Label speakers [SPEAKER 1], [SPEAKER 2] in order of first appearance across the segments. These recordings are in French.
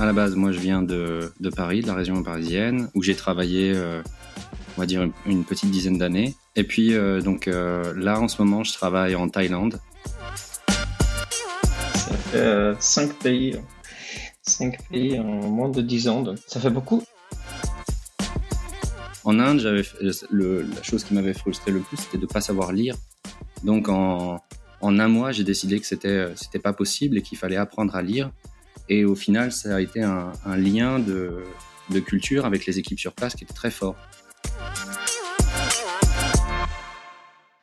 [SPEAKER 1] À la base, moi, je viens de, de Paris, de la région parisienne, où j'ai travaillé, euh, on va dire, une, une petite dizaine d'années. Et puis, euh, donc euh, là, en ce moment, je travaille en Thaïlande.
[SPEAKER 2] Ça fait 5 pays, 5 pays en moins de 10 ans, donc ça fait beaucoup.
[SPEAKER 1] En Inde, j'avais le- la chose qui m'avait frustré le plus, c'était de ne pas savoir lire. Donc, en, en un mois, j'ai décidé que c'était c'était pas possible et qu'il fallait apprendre à lire. Et au final, ça a été un, lien de, de culture avec les équipes sur place qui était très fort.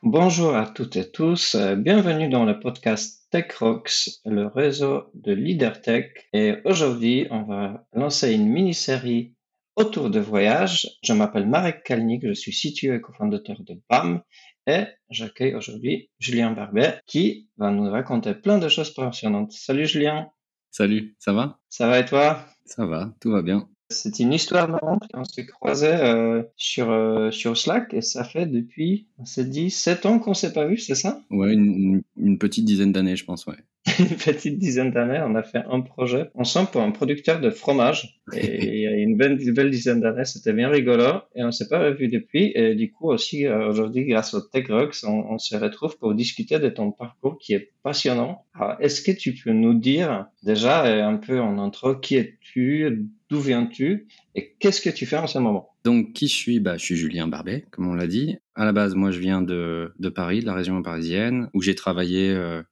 [SPEAKER 2] Bonjour à toutes et tous, euh, bienvenue dans le podcast Tech Rocks, le réseau de Leader Tech. Et aujourd'hui, on va lancer une mini-série autour de voyage. Je m'appelle Marek Kalnik, je suis situé et cofondateur de BAM et j'accueille aujourd'hui Julien Barbet qui va nous raconter plein de choses passionnantes. Salut Julien,
[SPEAKER 1] Salut, ça va?
[SPEAKER 2] Ça va et toi?
[SPEAKER 1] Ça va, tout va bien.
[SPEAKER 2] C'est une histoire marrante. On s'est croisés euh, sur, euh, sur Slack et ça fait depuis, on s'est dit, 7 ans qu'on s'est pas vu, c'est ça?
[SPEAKER 1] Ouais, une, une petite dizaine d'années, je pense, ouais.
[SPEAKER 2] Une petite dizaine d'années, on a fait un projet ensemble pour un producteur de fromage. Et il y a une belle, dizaine d'années, c'était bien rigolo et on s'est pas revu depuis. Et du coup aussi, euh, aujourd'hui, grâce au Tech Rocks, on, on se retrouve pour discuter de ton parcours qui est passionnant. Alors, est-ce que tu peux nous dire déjà euh, un peu en intro qui es-tu, d'où viens-tu et qu'est-ce que tu fais en ce moment?
[SPEAKER 1] Donc, qui je suis? Bah, Je suis Julien Barbet, comme on l'a dit. À la base, moi, je viens de, de Paris, de la région parisienne, où j'ai travaillé, euh,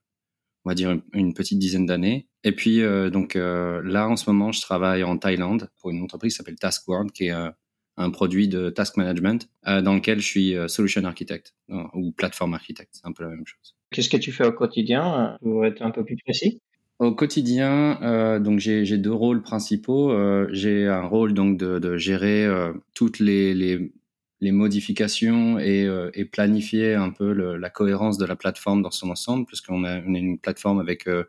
[SPEAKER 1] on va dire, une, une petite dizaine d'années. Et puis, euh, donc euh, là, en ce moment, je travaille en Thaïlande pour une entreprise qui s'appelle TaskWorld, qui est euh, un produit de task management, dans lequel je suis solution architect euh, ou platform architect. C'est un peu la même chose.
[SPEAKER 2] Qu'est-ce que tu fais au quotidien pour être un peu plus précis?
[SPEAKER 1] Au quotidien, euh, donc j'ai j'ai deux rôles principaux. Euh, j'ai un rôle donc de, de gérer euh, toutes les, les, les modifications et, euh, et planifier un peu le- la cohérence de la plateforme dans son ensemble, puisqu'on a, on une plateforme avec euh,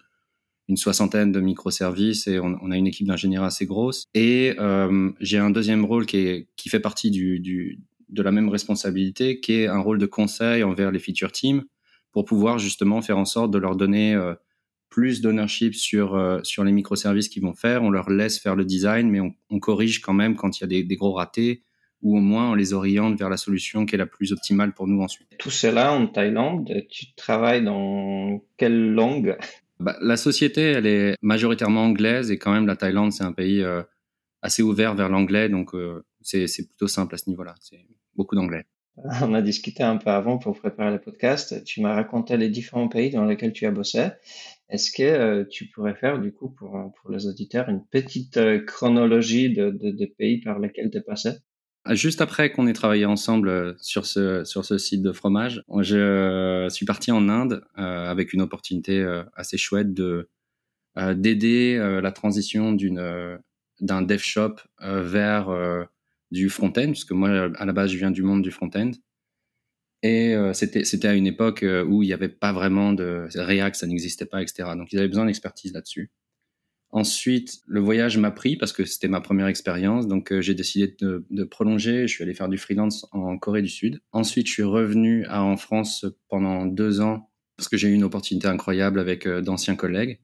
[SPEAKER 1] une soixantaine de microservices et on, on a une équipe d'ingénieurs assez grosse. Et euh, j'ai un deuxième rôle qui, est, qui fait partie du, du, de la même responsabilité, qui est un rôle de conseil envers les feature teams pour pouvoir justement faire en sorte de leur donner euh, plus d'ownership sur, euh, sur les microservices qu'ils vont faire. On leur laisse faire le design, mais on, on corrige quand même quand il y a des, des gros ratés, ou au moins on les oriente vers la solution qui est la plus optimale pour nous ensuite.
[SPEAKER 2] Tout cela en Thaïlande, tu travailles dans quelle langue?
[SPEAKER 1] Bah, la société, elle est majoritairement anglaise, et quand même la Thaïlande, c'est un pays euh, assez ouvert vers l'anglais, donc euh, c'est plutôt simple à ce niveau-là. C'est beaucoup d'anglais.
[SPEAKER 2] On a discuté un peu avant pour préparer le podcast. Tu m'as raconté les différents pays dans lesquels tu as bossé. Est-ce que euh, tu pourrais faire, du coup, pour, pour les auditeurs, une petite euh, chronologie de, de, de pays par lesquels tu es passé?
[SPEAKER 1] Juste après qu'on ait travaillé ensemble euh, sur ce, sur ce site de fromage, je euh, suis parti en Inde euh, avec une opportunité assez chouette de d'aider la transition d'une d'un dev shop vers du front-end, puisque moi à la base je viens du monde du front-end. Et c'était c'était à une époque où il n'y avait pas vraiment de React, ça n'existait pas, etc. Donc ils avaient besoin d'expertise là-dessus. Ensuite, le voyage m'a pris parce que c'était ma première expérience, donc euh, j'ai décidé de, de prolonger. Je suis allé faire du freelance en Corée du Sud. Ensuite, je suis revenu à, en France pendant deux ans parce que j'ai eu une opportunité incroyable avec euh, d'anciens collègues.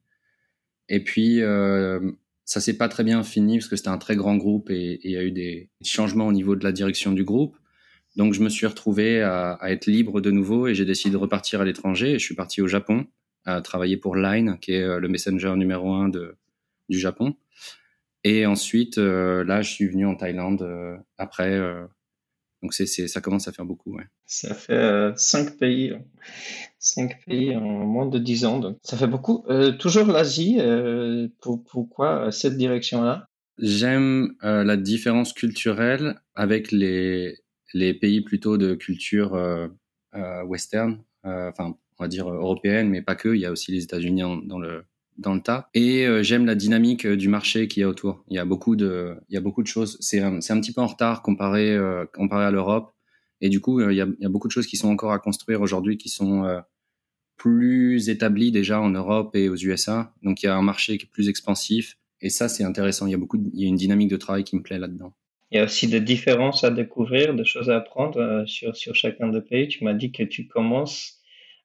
[SPEAKER 1] Et puis, euh, ça s'est pas très bien fini parce que c'était un très grand groupe et il y a eu des changements au niveau de la direction du groupe. Donc, je me suis retrouvé à, à être libre de nouveau et j'ai décidé de repartir à l'étranger. Je suis parti au Japon à travailler pour Line, qui est euh, le messenger numéro un de, du Japon. Et ensuite, euh, là, je suis venu en Thaïlande euh, après. euh, donc, c'est, c'est, ça commence à faire beaucoup. Ouais.
[SPEAKER 2] Ça fait cinq pays, cinq pays en moins de dix ans, donc ça fait beaucoup. Toujours l'Asie, pour, pourquoi cette direction-là?
[SPEAKER 1] J'aime euh, la différence culturelle avec les, les pays plutôt de culture euh, euh, western, enfin, on va dire européenne, mais pas que. Il y a aussi les États-Unis dans le dans le tas. Et euh, j'aime la dynamique euh, du marché qu'il y a autour. Il y a beaucoup de, il y a beaucoup de choses. C'est un, c'est un petit peu en retard comparé euh, comparé à l'Europe. Et du coup, il y, a, beaucoup de choses qui sont encore à construire aujourd'hui, qui sont plus établies déjà en Europe et aux USA. Donc il y a un marché qui est plus expansif. Et ça, c'est intéressant. Il y a beaucoup, il y a une dynamique de travail qui me plaît là-dedans.
[SPEAKER 2] Il y a aussi des différences à découvrir, des choses à apprendre sur, sur chacun des pays. Tu m'as dit que tu commences.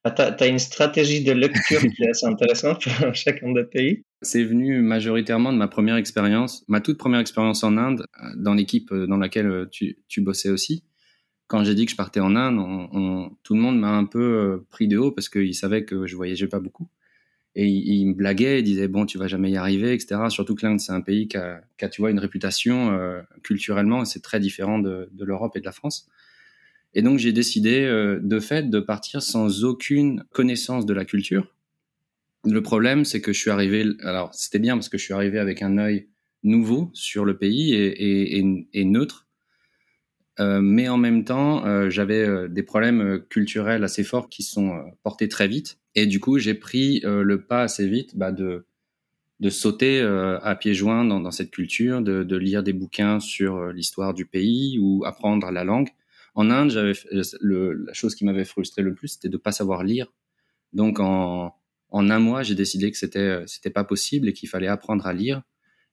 [SPEAKER 2] Ah, tu as, une stratégie de lecture qui est assez intéressante pour chacun des pays.
[SPEAKER 1] C'est venu majoritairement de ma première expérience, ma toute première expérience en Inde, dans l'équipe dans laquelle tu, tu bossais aussi quand j'ai dit que je partais en Inde, tout le monde m'a un peu euh, pris de haut parce qu'il savait que je voyageais pas beaucoup. Et il, me blaguait, il disait bon, tu vas jamais y arriver, etc. Surtout que l'Inde, c'est un pays qui a, tu vois, une réputation euh, culturellement, c'est très différent de l'Europe et de la France. Et donc j'ai décidé euh, de fait de partir sans aucune connaissance de la culture. Le problème, c'est que je suis arrivé. Alors c'était bien parce que je suis arrivé avec un œil nouveau sur le pays et, neutre euh, mais en même temps, euh, j'avais des problèmes culturels assez forts qui sont portés très vite. Et du coup, j'ai pris le pas assez vite bah, de, de sauter à pieds joints dans, cette culture, de, lire des bouquins sur l'histoire du pays ou apprendre la langue. En Inde, j'avais la chose qui m'avait frustré le plus, c'était de pas savoir lire. Donc en, en un mois, j'ai décidé que c'était c'était pas possible et qu'il fallait apprendre à lire.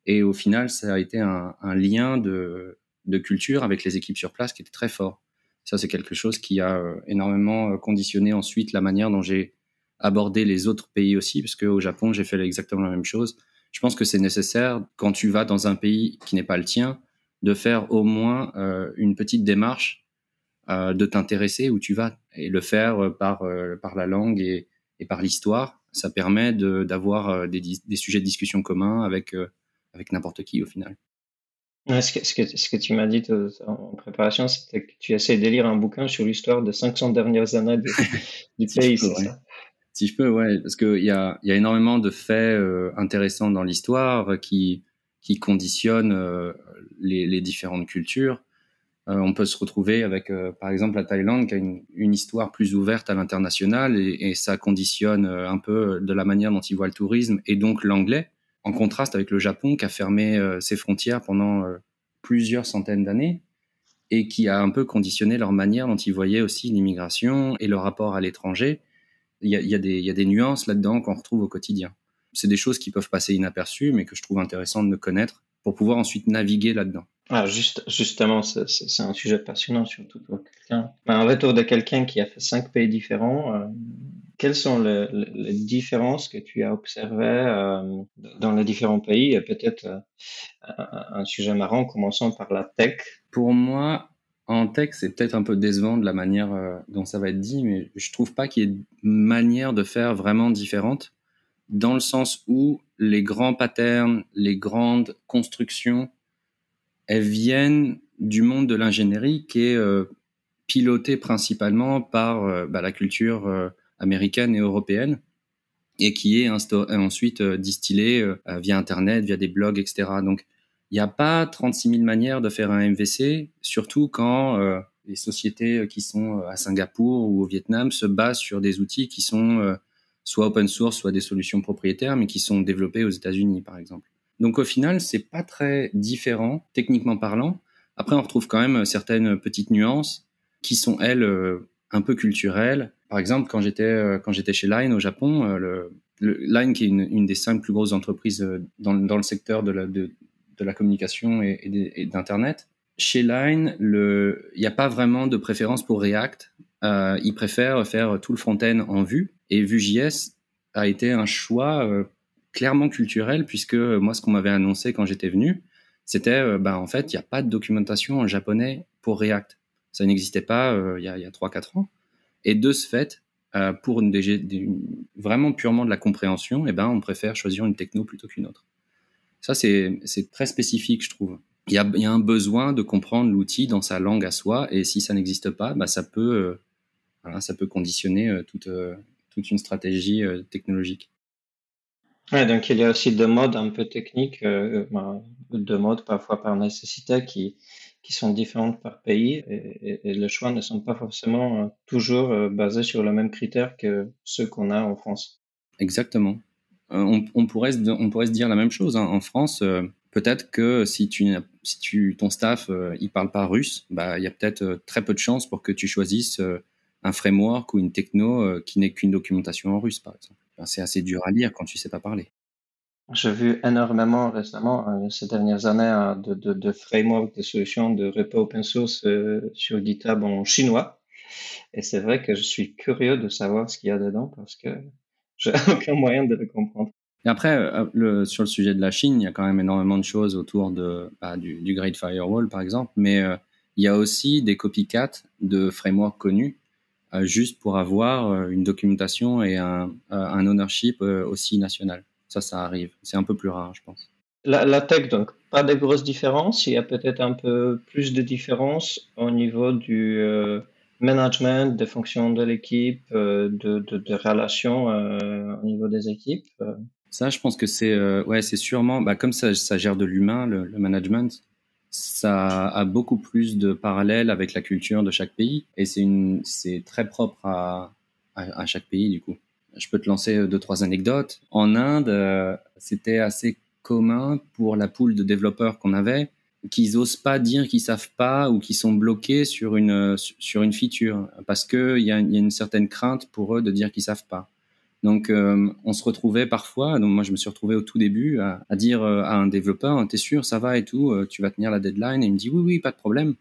[SPEAKER 1] Et au final, ça a été un, un lien de de culture avec les équipes sur place qui était très fort. Ça, c'est quelque chose qui a euh, énormément euh, conditionné ensuite la manière dont j'ai abordé les autres pays aussi, parce qu'au Japon, j'ai fait exactement la même chose. Je pense que c'est nécessaire, quand tu vas dans un pays qui n'est pas le tien, de faire au moins euh, une petite démarche de t'intéresser où tu vas et le faire par, par la langue et, et par l'histoire. Ça permet d'avoir des, des, sujets de discussion communs avec, avec n'importe qui au final
[SPEAKER 2] ce, que, ce, que, ce, que, tu m'as dit en préparation, c'était que tu essayes de lire un bouquin sur l'histoire de 500 dernières années du, pays.
[SPEAKER 1] Si, je si je peux, ouais, parce qu'il y a, y a énormément de faits euh, intéressants dans l'histoire qui, qui conditionnent euh, les, les, différentes cultures. Euh, on peut se retrouver avec, par exemple, la Thaïlande qui a une, histoire plus ouverte à l'international et, ça conditionne un peu de la manière dont ils voient le tourisme et donc l'anglais en contraste avec le Japon qui a fermé euh, ses frontières pendant euh, plusieurs centaines d'années et qui a un peu conditionné leur manière dont ils voyaient aussi l'immigration et le rapport à l'étranger. Il y a, y a, des nuances là-dedans qu'on retrouve au quotidien. C'est des choses qui peuvent passer inaperçues, mais que je trouve intéressant de connaître pour pouvoir ensuite naviguer là-dedans.
[SPEAKER 2] Ah, juste, justement, c'est un sujet passionnant, surtout pour quelqu'un. Un retour de quelqu'un qui a fait cinq pays différents. Euh, quelles sont les, les, différences que tu as observées euh, dans les différents pays? Et peut-être euh, un, sujet marrant, commençant par la tech.
[SPEAKER 1] Pour moi, en tech, c'est peut-être un peu décevant de la manière dont ça va être dit, mais je trouve pas qu'il y ait une manière de faire vraiment différente, dans le sens où les grands patterns, les grandes constructions, elles viennent du monde de l'ingénierie qui est euh, piloté principalement par euh, bah, la culture euh, américaine et européenne et qui est ensuite distillée via Internet, via des blogs, etc. Donc, il n'y a pas 36 000 manières de faire un MVC, surtout quand les sociétés qui sont à Singapour ou au Vietnam se basent sur des outils qui sont soit open source, soit des solutions propriétaires, mais qui sont développés aux États-Unis, par exemple. Donc au final, c'est pas très différent techniquement parlant. Après, on retrouve quand même certaines petites nuances qui sont elles euh, un peu culturelles. Par exemple, quand j'étais euh, quand j'étais chez Line au Japon, euh, Line qui est une, des cinq plus grosses entreprises dans, le secteur de la, de, de la communication et, et d'internet. Chez Line, il n'y a pas vraiment de préférence pour React. Euh, ils préfèrent faire tout le front-end en Vue et Vue.js a été un choix clairement culturel, puisque euh, moi, ce qu'on m'avait annoncé quand j'étais venu, c'était, bah, en fait, il n'y a pas de documentation en japonais pour React. Ça n'existait pas euh, il y a, a 3-4 ans. Et de ce fait, pour une, vraiment purement de la compréhension, eh ben, on préfère choisir une techno plutôt qu'une autre. Ça, c'est très spécifique, je trouve. Il y a, y a, un besoin de comprendre l'outil dans sa langue à soi, et si ça n'existe pas, bah, ça, peut, voilà, ça peut conditionner toute, toute une stratégie technologique.
[SPEAKER 2] Ouais, donc il y a aussi deux modes un peu techniques, euh, ben, deux modes parfois par nécessité qui, qui sont différentes par pays et, et, les choix ne sont pas forcément euh, toujours euh, basés sur le même critère que ceux qu'on a en France.
[SPEAKER 1] Exactement. on, on, pourrait se, on pourrait se dire la même chose. Hein. En France, peut-être que si, tu, si tu, ton staff il parle pas russe, bah, il y a peut-être très peu de chances pour que tu choisisses un framework ou une techno qui n'est qu'une documentation en russe, par exemple c'est assez dur à lire quand tu sais pas parler.
[SPEAKER 2] J'ai vu énormément récemment, euh, ces dernières années, euh, de, de, de frameworks, de solutions de repo open source euh, sur GitHub en chinois. Et c'est vrai que je suis curieux de savoir ce qu'il y a dedans parce que j'ai aucun moyen de le comprendre.
[SPEAKER 1] Et après, le, sur le sujet de la Chine, il y a quand même énormément de choses autour de, bah, du, du, Great Firewall, par exemple, mais il y a aussi des copycats de frameworks connus, juste pour avoir une documentation et un, un ownership aussi national. Ça, ça arrive. C'est un peu plus rare, je pense.
[SPEAKER 2] La, la, tech, donc, pas de grosses différences. Il y a peut-être un peu plus de différences au niveau du euh, management, des fonctions de l'équipe, euh, de, de, de, relations euh, au niveau des équipes.
[SPEAKER 1] Ça, je pense que c'est ouais, c'est sûrement, bah, comme ça, ça gère de l'humain, le, le, management, ça a beaucoup plus de parallèles avec la culture de chaque pays. Et c'est très propre à, chaque pays, du coup. Je peux te lancer deux, trois anecdotes. En Inde, c'était assez commun pour la poule de développeurs qu'on avait, qu'ils osent pas dire qu'ils savent pas ou qu'ils sont bloqués sur une feature parce que il y, a, une certaine crainte pour eux de dire qu'ils savent pas. Donc euh, on se retrouvait parfois, donc moi je me suis retrouvé au tout début à, dire euh, à un développeur t'es sûr ça va et tout, euh, tu vas tenir la deadline? Et il me dit oui oui pas de problème.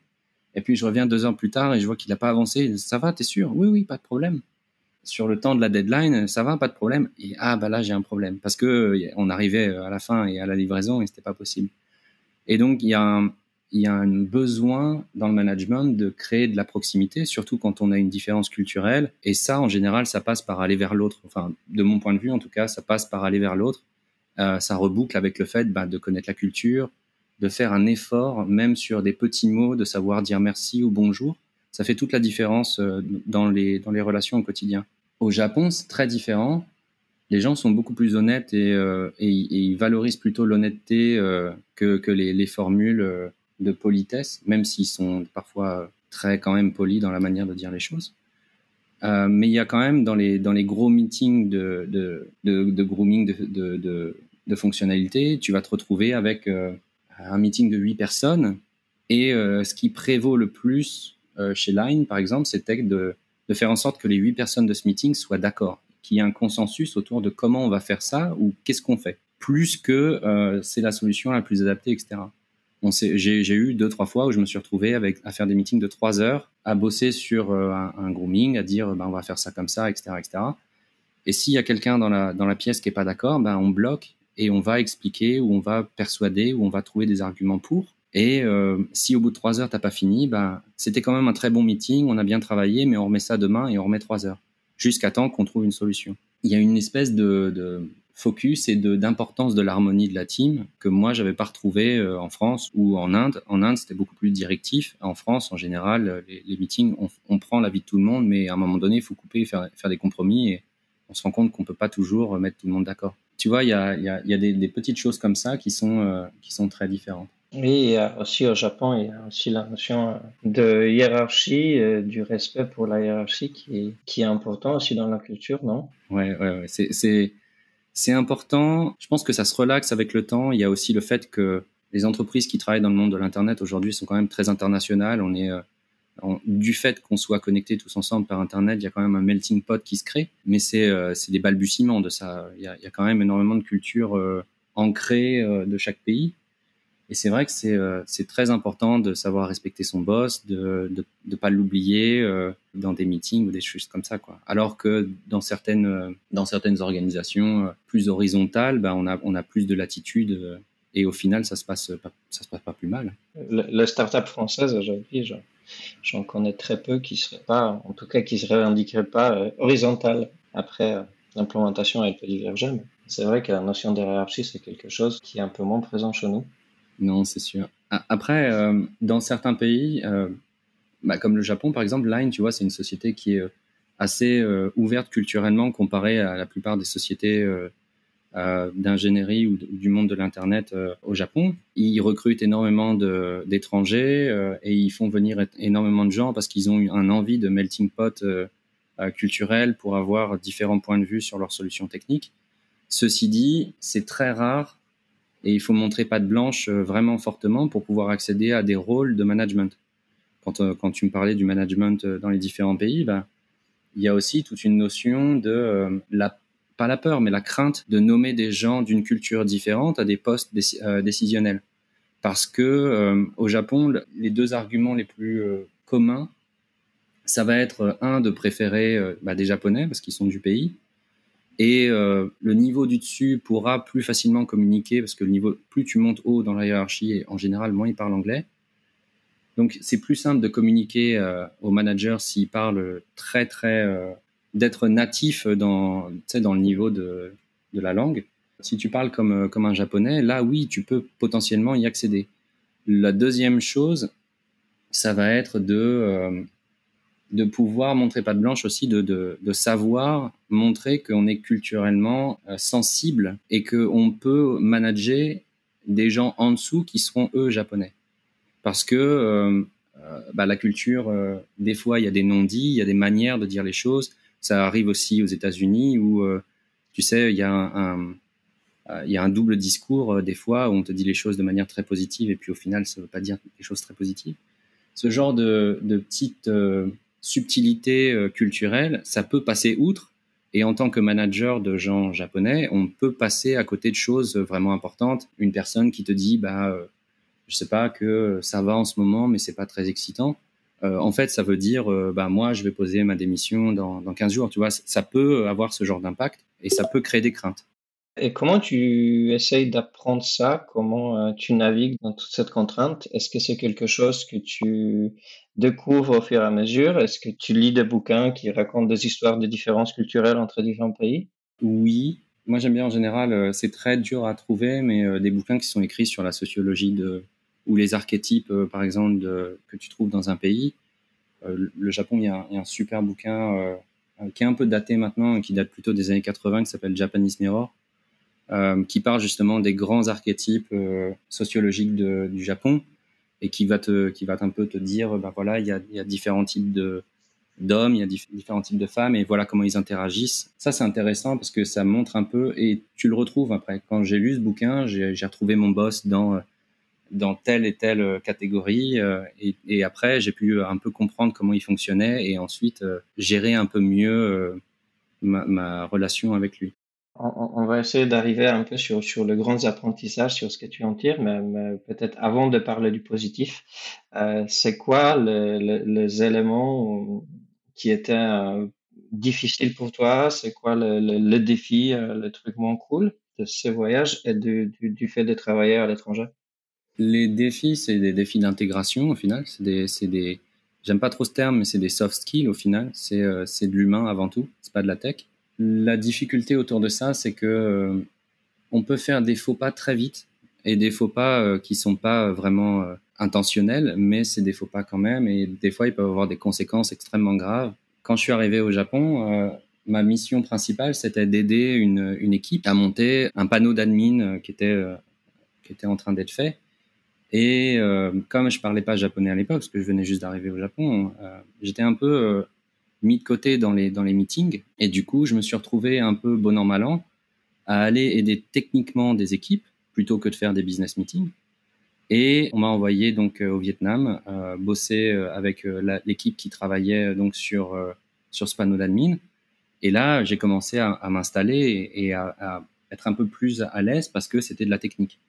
[SPEAKER 1] Et puis je reviens deux heures plus tard et je vois qu'il n'a pas avancé. Ça va, t'es sûr? Oui oui pas de problème sur le temps de la deadline, ça va, pas de problème. Et ah bah là j'ai un problème parce que on arrivait à la fin et à la livraison et c'était pas possible. Et donc il y a un, il y a un besoin dans le management de créer de la proximité, surtout quand on a une différence culturelle. Et ça, en général, ça passe par aller vers l'autre. Enfin, de mon point de vue, en tout cas, ça passe par aller vers l'autre. Euh, ça reboucle avec le fait bah, de connaître la culture, de faire un effort, même sur des petits mots, de savoir dire merci ou bonjour. Ça fait toute la différence euh, dans les, dans les relations au quotidien. Au Japon, c'est très différent. Les gens sont beaucoup plus honnêtes et, euh, ils valorisent plutôt l'honnêteté que, que les, les, formules de politesse, même s'ils sont parfois très quand même polis dans la manière de dire les choses. Euh, mais il y a quand même dans les, dans les gros meetings de, de, grooming de, de, fonctionnalités, tu vas te retrouver avec un meeting de huit personnes. Et ce qui prévaut le plus chez Line, par exemple, c'était de de faire en sorte que les huit personnes de ce meeting soient d'accord, qu'il y ait un consensus autour de comment on va faire ça ou qu'est-ce qu'on fait, plus que euh, c'est la solution la plus adaptée, etc. J'ai eu deux, trois fois où je me suis retrouvé avec, à faire des meetings de trois heures, à bosser sur euh, un, grooming, à dire ben, on va faire ça comme ça, etc. etc. Et s'il y a quelqu'un dans la, dans la pièce qui est pas d'accord, ben, on bloque et on va expliquer ou on va persuader ou on va trouver des arguments pour et euh, si au bout de trois heures, t'as pas fini, bah, c'était quand même un très bon meeting, on a bien travaillé, mais on remet ça demain et on remet trois heures, jusqu'à temps qu'on trouve une solution. Il y a une espèce de focus et d'importance de, l'harmonie de la team que moi, j'avais pas retrouvé euh, en France ou en Inde. En Inde, c'était beaucoup plus directif. En France, en général, les, les meetings, on, on, prend l'avis de tout le monde, mais à un moment donné, il faut couper, faire, faire des compromis et on se rend compte qu'on peut pas toujours mettre tout le monde d'accord. Tu vois, il y a, y a, y a des, des, petites choses comme ça qui sont, euh, qui sont très différentes.
[SPEAKER 2] Oui, aussi au Japon, il y a aussi la notion de hiérarchie, euh, du respect pour la hiérarchie qui est, qui est important aussi dans la culture, non?
[SPEAKER 1] Ouais, ouais, ouais. C'est, c'est, important. Je pense que ça se relaxe avec le temps. Il y a aussi le fait que les entreprises qui travaillent dans le monde de l'Internet aujourd'hui sont quand même très internationales. On est, euh, du fait qu'on soit connectés tous ensemble par Internet, il y a quand même un melting pot qui se crée. Mais c'est, euh, des balbutiements de ça. Il y, a, il y a quand même énormément de culture ancrée de chaque pays. Et c'est vrai que c'est euh, c'est très important de savoir respecter son boss, de de pas l'oublier euh, dans des meetings ou des choses comme ça. Alors que dans certaines euh, organisations plus horizontales, ben on a plus de latitude et au final ça se pas, se passe pas plus mal.
[SPEAKER 2] La start-up française aujourd'hui, j'en connais très peu qui seraient pas, en tout cas qui se revendiqueraient pas horizontales. Après l'implémentation elle peut diverger, mais c'est vrai que la notion de c'est quelque chose qui est un peu moins présent chez nous.
[SPEAKER 1] Non, c'est sûr. Après, euh, dans certains pays, euh, bah, comme le Japon par exemple, Line, tu vois, c'est une société qui est euh, assez ouverte culturellement comparée à la plupart des sociétés d'ingénierie ou du monde de l'Internet au Japon. Ils recrutent énormément d'étrangers et ils font venir énormément de gens parce qu'ils ont un envie de melting pot culturel pour avoir différents points de vue sur leurs solutions techniques. Ceci dit, c'est très rare et il faut montrer patte blanche euh, vraiment fortement pour pouvoir accéder à des rôles de management. Quand, euh, tu me parlais du management euh, dans les différents pays, bah, il y a aussi toute une notion de la pas la peur, mais la crainte de nommer des gens d'une culture différente à des postes décisionnels. Parce que au Japon, les deux arguments les plus communs, ça va être un de préférer bah, des Japonais parce qu'ils sont du pays, Et euh, le niveau du dessus pourra plus facilement communiquer parce que le niveau, plus tu montes haut dans la hiérarchie, et en général, moins il parle anglais. Donc c'est plus simple de communiquer euh, au manager s'il parle très très euh, d'être natif dans dans le niveau de, de la langue. Si tu parles comme comme un japonais, là oui, tu peux potentiellement y accéder. La deuxième chose, ça va être de de pouvoir montrer pas de blanche aussi, de, de, savoir montrer qu'on est culturellement euh, sensible et qu'on peut manager des gens en dessous qui seront eux japonais. Parce que euh, euh bah, la culture, des fois, il y a des non-dits, il y a des manières de dire les choses. Ça arrive aussi aux États-Unis où, tu sais, il y a un, y a un double discours des fois où on te dit les choses de manière très positive et puis au final, ça ne veut pas dire des choses très positives. Ce genre de, de petites subtilité euh, culturelle, ça peut passer outre. Et en tant que manager de gens japonais, on peut passer à côté de choses vraiment importantes. Une personne qui te dit, bah, euh, je sais pas que ça va en ce moment, mais c'est pas très excitant. Euh, en fait, ça veut dire, bah, moi, je vais poser ma démission dans, dans 15 jours. Tu vois, ça peut avoir ce genre d'impact et ça peut créer des craintes.
[SPEAKER 2] Et comment tu essayes d'apprendre ça? Comment euh, tu navigues dans toute cette contrainte? Est-ce que c'est quelque chose que tu découvres au fur et à mesure? Est-ce que tu lis des bouquins qui racontent des histoires de différences culturelles entre différents pays?
[SPEAKER 1] Oui. Moi, j'aime bien en général, euh, c'est très dur à trouver, mais euh, des bouquins qui sont écrits sur la sociologie de, ou les archétypes, par exemple, que tu trouves dans un pays. le Japon, il y, a, un super bouquin qui est un peu daté maintenant, qui date plutôt des années 80, qui s'appelle Japanese Mirror qui parle justement des grands archétypes euh, sociologiques du Japon et qui va te, qui va un peu te dire, ben voilà, il y a, y a différents types de d'hommes, il y a différents types de femmes et voilà comment ils interagissent. Ça, c'est intéressant parce que ça montre un peu et tu le retrouves après. Quand j'ai lu ce bouquin, j'ai retrouvé mon boss dans dans telle et telle catégorie et, après j'ai pu un peu comprendre comment il fonctionnait et ensuite gérer un peu mieux ma relation avec lui
[SPEAKER 2] on, va essayer d'arriver un peu sur, sur le grand apprentissage, sur ce que tu en tires, mais, peut-être avant de parler du positif, euh, c'est quoi les éléments qui étaient euh, difficiles pour toi? C'est quoi le, le, défi, euh, le truc moins cool de ce voyage et du, du, fait de travailler à l'étranger?
[SPEAKER 1] Les défis, c'est des défis d'intégration au final. C'est des, des j'aime pas trop ce terme, mais c'est des soft skills au final. C'est de l'humain avant tout, c'est pas de la tech. La difficulté autour de ça, c'est que euh, on peut faire des faux pas très vite et des faux pas euh, qui sont pas vraiment euh, intentionnels, mais c'est des faux pas quand même et des fois ils peuvent avoir des conséquences extrêmement graves. Quand je suis arrivé au Japon, ma mission principale c'était d'aider une, une, équipe à monter un panneau d'admin qui était qui était en train d'être fait. Et comme je parlais pas japonais à l'époque, parce que je venais juste d'arriver au Japon, j'étais un peu mis de côté dans les, dans les meetings. Et du coup, je me suis retrouvé un peu bon an, mal an à aller aider techniquement des équipes plutôt que de faire des business meetings. Et on m'a envoyé donc euh, au Vietnam euh, bosser euh, avec l'équipe qui travaillait donc sur sur ce panneau d'admin. Et là, j'ai commencé à, m'installer et, à, à, être un peu plus à l'aise parce que c'était de la technique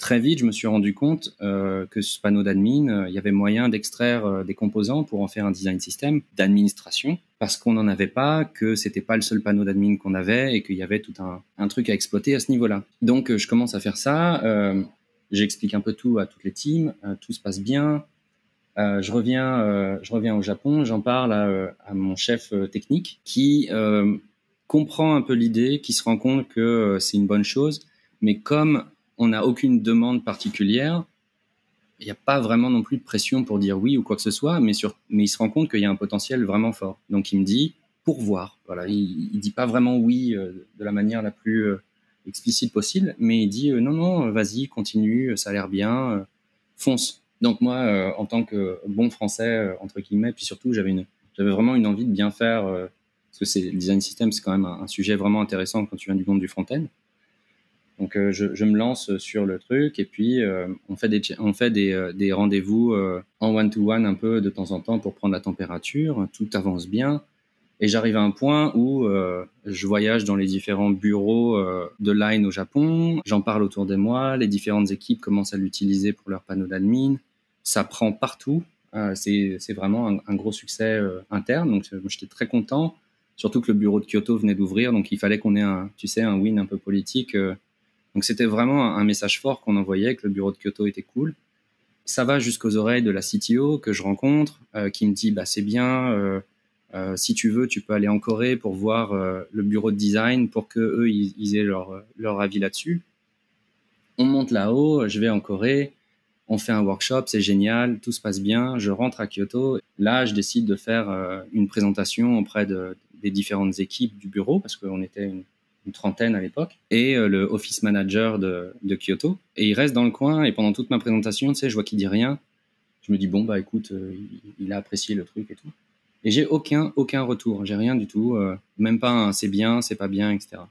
[SPEAKER 1] très vite, je me suis rendu compte euh, que ce panneau d'admin, euh, il y avait moyen d'extraire euh, des composants pour en faire un design system d'administration, parce qu'on n'en avait pas, que c'était pas le seul panneau d'admin qu'on avait et qu'il y avait tout un, truc à exploiter à ce niveau-là. Donc, je commence à faire ça. J'explique un peu tout à toutes les teams, tout se passe bien. je reviens, je reviens au Japon, j'en parle à, mon chef technique qui comprend un peu l'idée, qui se rend compte que c'est une bonne chose, mais comme on n'a aucune demande particulière. Il n'y a pas vraiment non plus de pression pour dire oui ou quoi que ce soit, mais, sur, mais il se rend compte qu'il y a un potentiel vraiment fort. Donc il me dit pour voir. Voilà, il, ne dit pas vraiment oui euh, de la manière la plus euh, explicite possible, mais il dit euh, non non, vas-y, continue, ça a l'air bien, fonce. Donc moi, en tant que bon français entre guillemets, puis surtout j'avais vraiment une envie de bien faire parce que le design system, c'est quand même un, un, sujet vraiment intéressant quand tu viens du monde du front-end. Donc euh, je, me lance sur le truc et puis euh, on fait des, on fait des, euh, rendez-vous en one-to-one un peu de temps en temps pour prendre la température. Tout avance bien. Et j'arrive à un point où je voyage dans les différents bureaux de Line au Japon. J'en parle autour de moi. Les différentes équipes commencent à l'utiliser pour leur panneau d'admin. Ça prend partout. c'est vraiment un, un, gros succès interne. Donc j'étais très content Surtout que le bureau de Kyoto venait d'ouvrir, donc il fallait qu'on ait un, tu sais, un win un peu politique. Donc c'était vraiment un message fort qu'on envoyait que le bureau de Kyoto était cool. Ça va jusqu'aux oreilles de la CTO que je rencontre, qui me dit bah c'est bien. Euh, si tu veux, tu peux aller en Corée pour voir euh, le bureau de design pour que eux ils, aient leur, avis là-dessus. On monte là-haut, je vais en Corée, on fait un workshop, c'est génial, tout se passe bien. Je rentre à Kyoto. Là, je décide de faire euh, une présentation auprès de, des différentes équipes du bureau parce qu'on était une, trentaine à l'époque et le office manager de, de, Kyoto. Et il reste dans le coin et pendant toute ma présentation, tu sais, je vois qu'il dit rien. Je me dis bon bah écoute, il a apprécié le truc et tout. Et j'ai aucun, aucun retour. J'ai rien du tout. Euh, même pas un c'est bien, c'est pas bien, etc.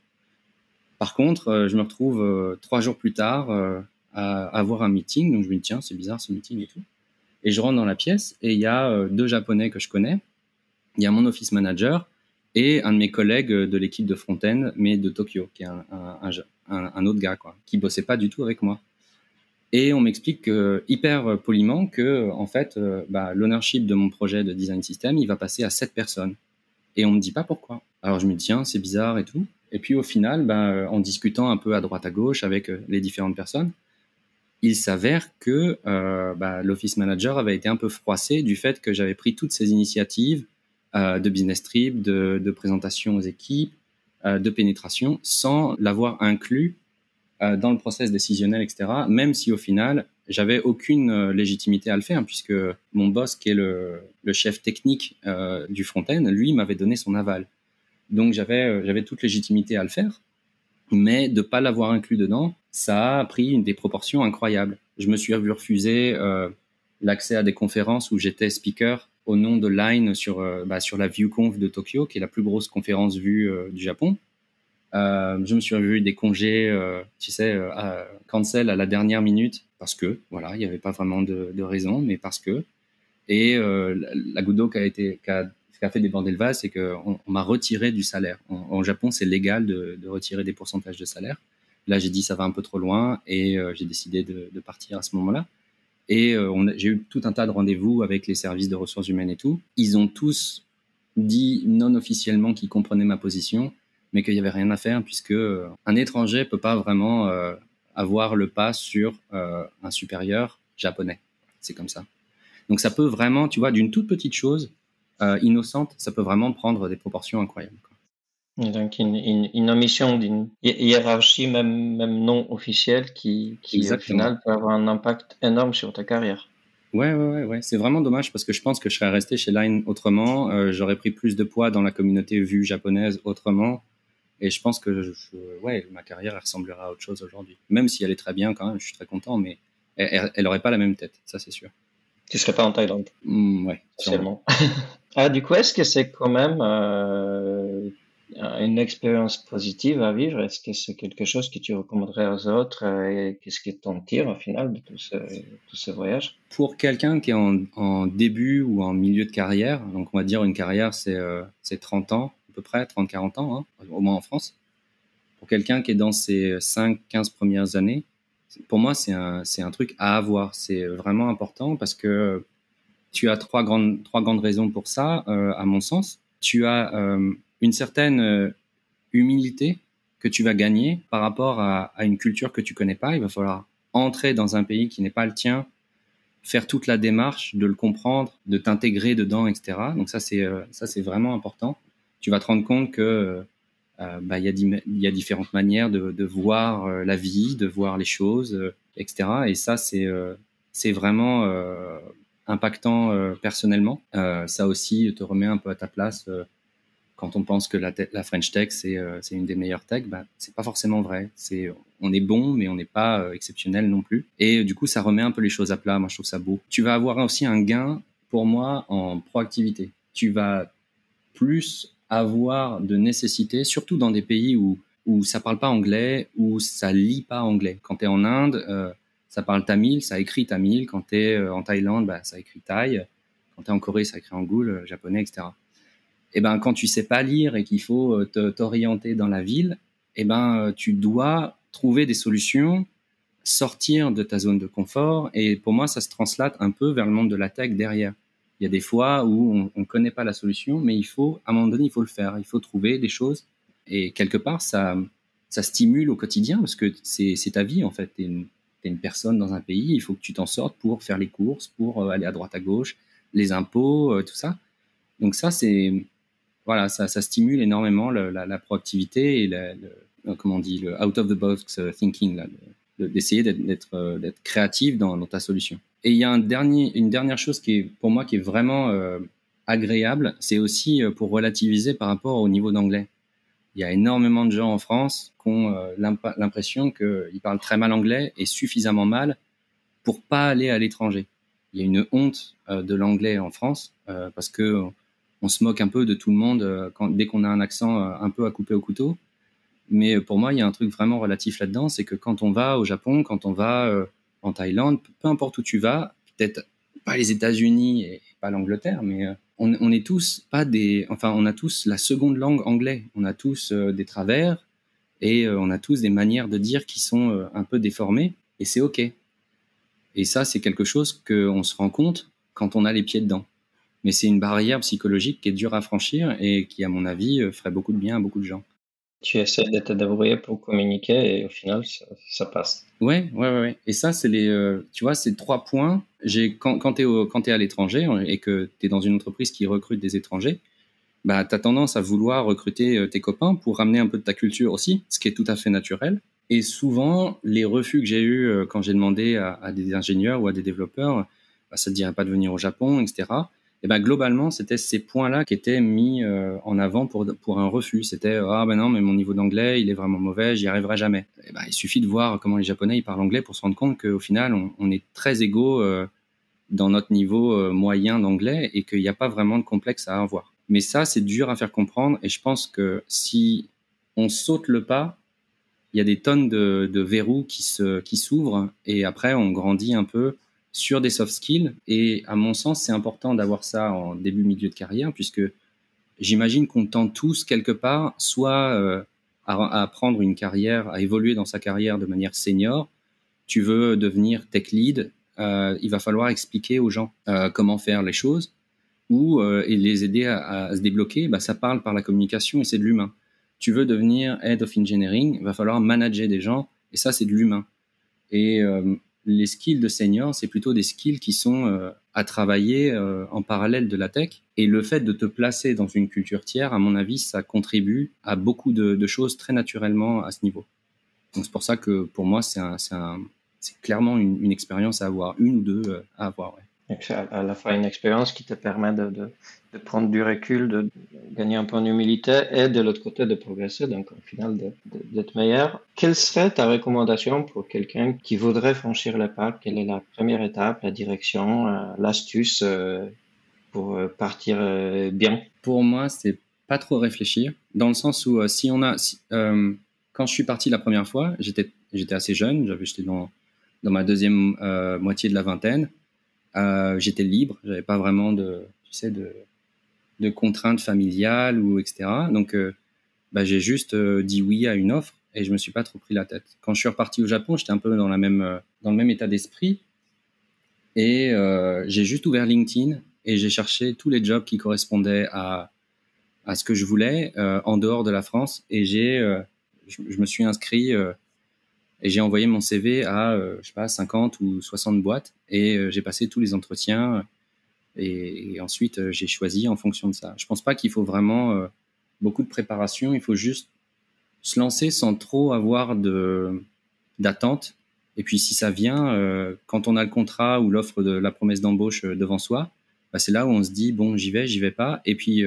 [SPEAKER 1] Par contre, euh, je me retrouve euh, trois jours plus tard à avoir un meeting. Donc je me dis, tiens, c'est bizarre ce meeting et tout. Et je rentre dans la pièce et il y a deux Japonais que je connais. Il y a mon office manager et un de mes collègues de l'équipe de Fontaine, mais de Tokyo, qui est un, autre gars, quoi, qui bossait pas du tout avec moi. Et on m'explique hyper poliment que, en fait, euh, bah, l'ownership de mon projet de design system, il va passer à sept personnes. Et on me dit pas pourquoi. Alors je me dis, tiens, c'est bizarre et tout. Et puis au final, bah, en discutant un peu à droite à gauche avec euh, les différentes personnes, il s'avère que euh, bah, l'office manager avait été un peu froissé du fait que j'avais pris toutes ces initiatives de business trip, de, de présentation aux équipes, de pénétration, sans l'avoir inclus euh, dans le process décisionnel, etc. Même si au final, j'avais aucune euh, légitimité à le faire, puisque mon boss, qui est le, le chef technique euh, du front-end, lui m'avait donné son aval. Donc j'avais j'avais toute légitimité à le faire, mais de pas l'avoir inclus dedans, ça a pris une des proportions incroyables. Je me suis vu refuser l'accès à des conférences où j'étais speaker au nom de Line sur bah, sur la ViewConf de Tokyo, qui est la plus grosse conférence vue du Japon. Euh, je me suis vu des congés, euh, tu sais, euh, à cancel à la dernière minute parce que, voilà, il n'y avait pas vraiment de, raison, mais parce que. Et euh, la goutte d'eau qui a été, qui a, fait déborder le vase, c'est qu'on on, m'a retiré du salaire. En, Japon, c'est légal de, retirer des pourcentages de salaire. Là, j'ai dit ça va un peu trop loin et j'ai décidé de, partir à ce moment-là. Et j'ai eu tout un tas de rendez-vous avec les services de ressources humaines et tout. Ils ont tous dit non officiellement qu'ils comprenaient ma position mais qu'il n'y avait rien à faire puisque euh, un étranger peut pas vraiment euh, avoir le pas sur euh, un supérieur japonais. C'est comme ça. Donc ça peut vraiment, tu vois, d'une toute petite chose innocente, ça peut vraiment prendre des proportions incroyables.
[SPEAKER 2] Donc une, une, une omission d'une hiérarchie même, même non officielle qui, qui au final peut avoir un impact énorme sur ta carrière.
[SPEAKER 1] Ouais, ouais, ouais, ouais. c'est vraiment dommage parce que je pense que je serais resté chez Line autrement, j'aurais pris plus de poids dans la communauté vue japonaise autrement, et je pense que je, ouais, ma carrière elle ressemblera à autre chose aujourd'hui. Même si elle est très bien quand même, je suis très content, mais elle, elle aurait pas la même tête, ça c'est sûr.
[SPEAKER 2] Tu serais pas en Thaïlande
[SPEAKER 1] mmh, Ouais,
[SPEAKER 2] sûrement. ah, du coup, est-ce que c'est quand même euh, une expérience positive à vivre? Est-ce que c'est quelque chose que tu recommanderais aux autres et qu'est-ce que tu en tires au final de tout ce, voyage?
[SPEAKER 1] Pour quelqu'un qui est en, début ou en milieu de carrière, donc on va dire une carrière c'est euh, 30 ans, peu près, 30-40 ans, hein, au moins en France. Pour quelqu'un qui est dans ses 5-15 premières années, pour moi, c'est un, un truc à avoir. C'est vraiment important parce que tu as trois grandes, trois grandes raisons pour ça, euh, à mon sens. Tu as euh, une certaine euh, humilité que tu vas gagner par rapport à, une culture que tu connais pas. Il va falloir entrer dans un pays qui n'est pas le tien, faire toute la démarche de le comprendre, de t'intégrer dedans, etc. Donc ça, c'est ça, c'est vraiment important tu vas te rendre compte que euh, bah, il y, a différentes manières de, voir euh, la vie, de voir les choses, euh, etc. Et ça, c'est c'est vraiment impactant personnellement. ça aussi te remet un peu à ta place quand on pense que la, French Tech c'est c'est une des meilleures tech. Bah, c'est pas forcément vrai. C'est on est bon, mais on n'est pas exceptionnel non plus. Et du coup, ça remet un peu les choses à plat. Moi, je trouve ça beau. Tu vas avoir aussi un gain pour moi en proactivité. Tu vas plus avoir de nécessité, surtout dans des pays où, où ça parle pas anglais, où ça lit pas anglais. Quand tu es en Inde, euh, ça parle tamil, ça écrit tamil. Quand tu es euh, en Thaïlande, bah, ça écrit thaï. Quand tu es en Corée, ça écrit angoul, euh, japonais, etc. Et ben, quand tu sais pas lire et qu'il faut t'orienter dans la ville, et ben, tu dois trouver des solutions, sortir de ta zone de confort. Et pour moi, ça se translate un peu vers le monde de la tech derrière. Il y a des fois où on ne connaît pas la solution, mais il faut, à un moment donné, il faut le faire. Il faut trouver des choses. Et quelque part, ça, ça stimule au quotidien parce que c'est ta vie, en fait. Tu es, une personne dans un pays, il faut que tu t'en sortes pour faire les courses, pour euh, aller à droite à gauche, les impôts, euh, tout ça. Donc ça, c'est voilà, ça, stimule énormément la, proactivité et le, comment on dit, le out of the box thinking, d'essayer d'être d'être créatif dans, ta solution. Et il y a une dernière chose qui est pour moi qui est vraiment euh, agréable, c'est aussi pour relativiser par rapport au niveau d'anglais. Il y a énormément de gens en France qui ont l'impression qu'ils parlent très mal anglais et suffisamment mal pour pas aller à l'étranger. Il y a une honte de l'anglais en France parce que on se moque un peu de tout le monde euh, quand, dès qu'on a un accent euh, un peu à couper au couteau. Mais euh, pour moi, il y a un truc vraiment relatif là-dedans, c'est que quand on va au Japon, quand on va en Thaïlande, peu importe où tu vas, peut-être pas les États-Unis et pas l'Angleterre, mais on, est tous pas des, enfin, on a tous la seconde langue anglais, on a tous des travers et on a tous des manières de dire qui sont un peu déformées et c'est ok. Et ça, c'est quelque chose qu'on se rend compte quand on a les pieds dedans mais c'est une barrière psychologique qui est dure à franchir et qui, à mon avis, euh, ferait beaucoup de bien à beaucoup de gens.
[SPEAKER 2] Tu essaies de te débrouiller pour communiquer et au final, ça, passe.
[SPEAKER 1] Ouais, ouais, ouais, Et ça, c'est les, euh, tu vois, ces trois points. J'ai, quand, quand tu es, à l'étranger et que tu es dans une entreprise qui recrute des étrangers, bah, tu as tendance à vouloir recruter euh, tes copains pour ramener un peu de ta culture aussi, ce qui est tout à fait naturel. Et souvent, les refus que j'ai eus quand j'ai demandé à, des ingénieurs ou à des développeurs, bah, ça ne te dirait pas de venir au Japon, etc et ben globalement, c'était ces points-là qui étaient mis euh, en avant pour, pour un refus. C'était ah ben non, mais mon niveau d'anglais, il est vraiment mauvais, j'y arriverai jamais. Et ben, il suffit de voir comment les Japonais ils parlent anglais pour se rendre compte qu'au final, on, est très égaux euh, dans notre niveau euh, moyen d'anglais et qu'il n'y a pas vraiment de complexe à avoir. Mais ça, c'est dur à faire comprendre et je pense que si on saute le pas, il y a des tonnes de, de verrous qui se qui s'ouvrent et après on grandit un peu sur des soft skills. Et à mon sens, c'est important d'avoir ça en début, milieu de carrière, puisque j'imagine qu'on tend tous quelque part, soit euh, à, prendre une carrière, à évoluer dans sa carrière de manière senior. Tu veux devenir tech lead, euh, il va falloir expliquer aux gens euh, comment faire les choses ou et les aider à, se débloquer. Bah, ça parle par la communication et c'est de l'humain. Tu veux devenir head of engineering, il va falloir manager des gens et ça c'est de l'humain. Et les skills de senior, c'est plutôt des skills qui sont euh, à travailler euh, en parallèle de la tech. Et le fait de te placer dans une culture tiers, à mon avis, ça contribue à beaucoup de, choses très naturellement à ce niveau. Donc c'est pour ça que pour moi, c'est clairement une, expérience à avoir, une ou deux euh, à avoir
[SPEAKER 2] à la fois une expérience qui te permet de, de, prendre du recul, de gagner un peu en humilité et de l'autre côté de progresser, donc au final d'être meilleur. Quelle serait ta recommandation pour quelqu'un qui voudrait franchir le pas Quelle est la première étape, la direction, euh, l'astuce euh, pour euh, partir bien?
[SPEAKER 1] Pour moi, c'est pas trop réfléchir, dans le sens où si on a, quand je suis parti la première fois, j'étais j'étais assez jeune, j'étais dans dans ma deuxième moitié de la vingtaine. Euh, j'étais libre, j'avais pas vraiment de, tu sais, de, de contraintes familiales ou etc. Donc, euh, bah, j'ai juste euh, dit oui à une offre et je me suis pas trop pris la tête. Quand je suis reparti au Japon, j'étais un peu dans la même, dans le même état d'esprit et j'ai juste ouvert LinkedIn et j'ai cherché tous les jobs qui correspondaient à, à ce que je voulais en dehors de la France et j'ai, je, je, me suis inscrit et j'ai envoyé mon CV à, euh, je sais pas, 50 ou 60 boîtes et euh, j'ai passé tous les entretiens et, ensuite euh, j'ai choisi en fonction de ça. Je pense pas qu'il faut vraiment beaucoup de préparation, il faut juste se lancer sans trop avoir de d'attente. Et puis si ça vient, quand on a le contrat ou l'offre de la promesse d'embauche devant soi, bah, c'est là où on se dit bon j'y vais, j'y vais pas. Et puis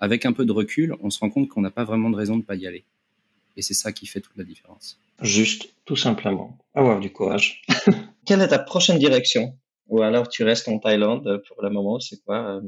[SPEAKER 1] avec un peu de recul, on se rend compte qu'on n'a pas vraiment de raison de pas y aller. Et c'est ça qui fait toute la différence.
[SPEAKER 2] Juste, tout simplement, avoir du courage. Quelle est ta prochaine direction? Ou alors tu restes en Thaïlande pour le moment, c'est quoi euh,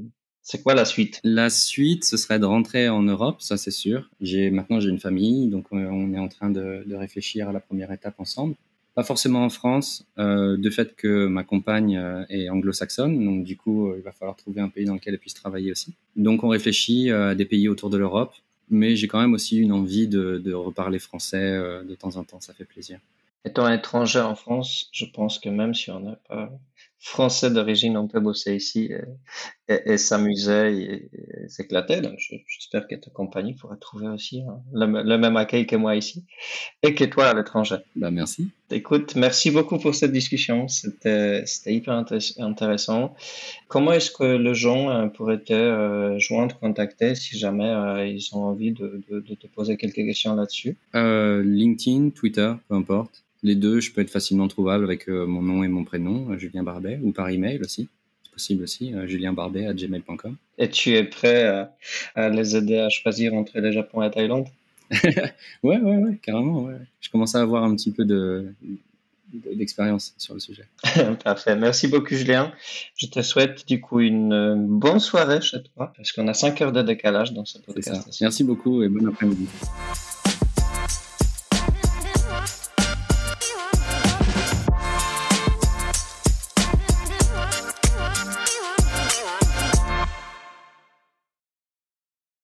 [SPEAKER 2] c'est quoi la suite?
[SPEAKER 1] La suite, ce serait de rentrer en Europe, ça c'est sûr. J'ai maintenant j'ai une famille, donc on est en train de, réfléchir à la première étape ensemble. Pas forcément en France, euh, de fait que ma compagne euh, est anglo-saxonne, donc du coup il va falloir trouver un pays dans lequel elle puisse travailler aussi. Donc on réfléchit à des pays autour de l'Europe, mais j'ai quand même aussi une envie de, de reparler français euh, de temps en temps, ça fait plaisir.
[SPEAKER 2] Étant étranger en France, je pense que même si on n'a pas Français d'origine, on peut bosser ici et, s'amuser et, s'éclater. Donc, j'espère que ta compagnie pourra trouver aussi hein, le, même accueil que moi ici et que toi à l'étranger.
[SPEAKER 1] Bah, merci.
[SPEAKER 2] Écoute, merci beaucoup pour cette discussion. C'était hyper intéressant. Comment est-ce que les gens euh, pourraient te euh, joindre, contacter si jamais euh, ils ont envie de, de, te poser quelques questions là-dessus?
[SPEAKER 1] LinkedIn, Twitter, peu importe. Les deux, je peux être facilement trouvable avec mon nom et mon prénom, Julien Barbet, ou par email aussi possible aussi, euh, julienbarbet.gmail.com.
[SPEAKER 2] Et tu es prêt à, les aider à choisir entre le Japon et la Thaïlande?
[SPEAKER 1] Ouais, ouais, ouais, carrément. Je commence à avoir un petit peu de, d'expérience sur le sujet.
[SPEAKER 2] Parfait. Merci beaucoup, Julien. Je te souhaite du coup une bonne soirée chez toi, parce qu'on a 5 heures de décalage dans ce podcast.
[SPEAKER 1] Merci beaucoup et bon après-midi.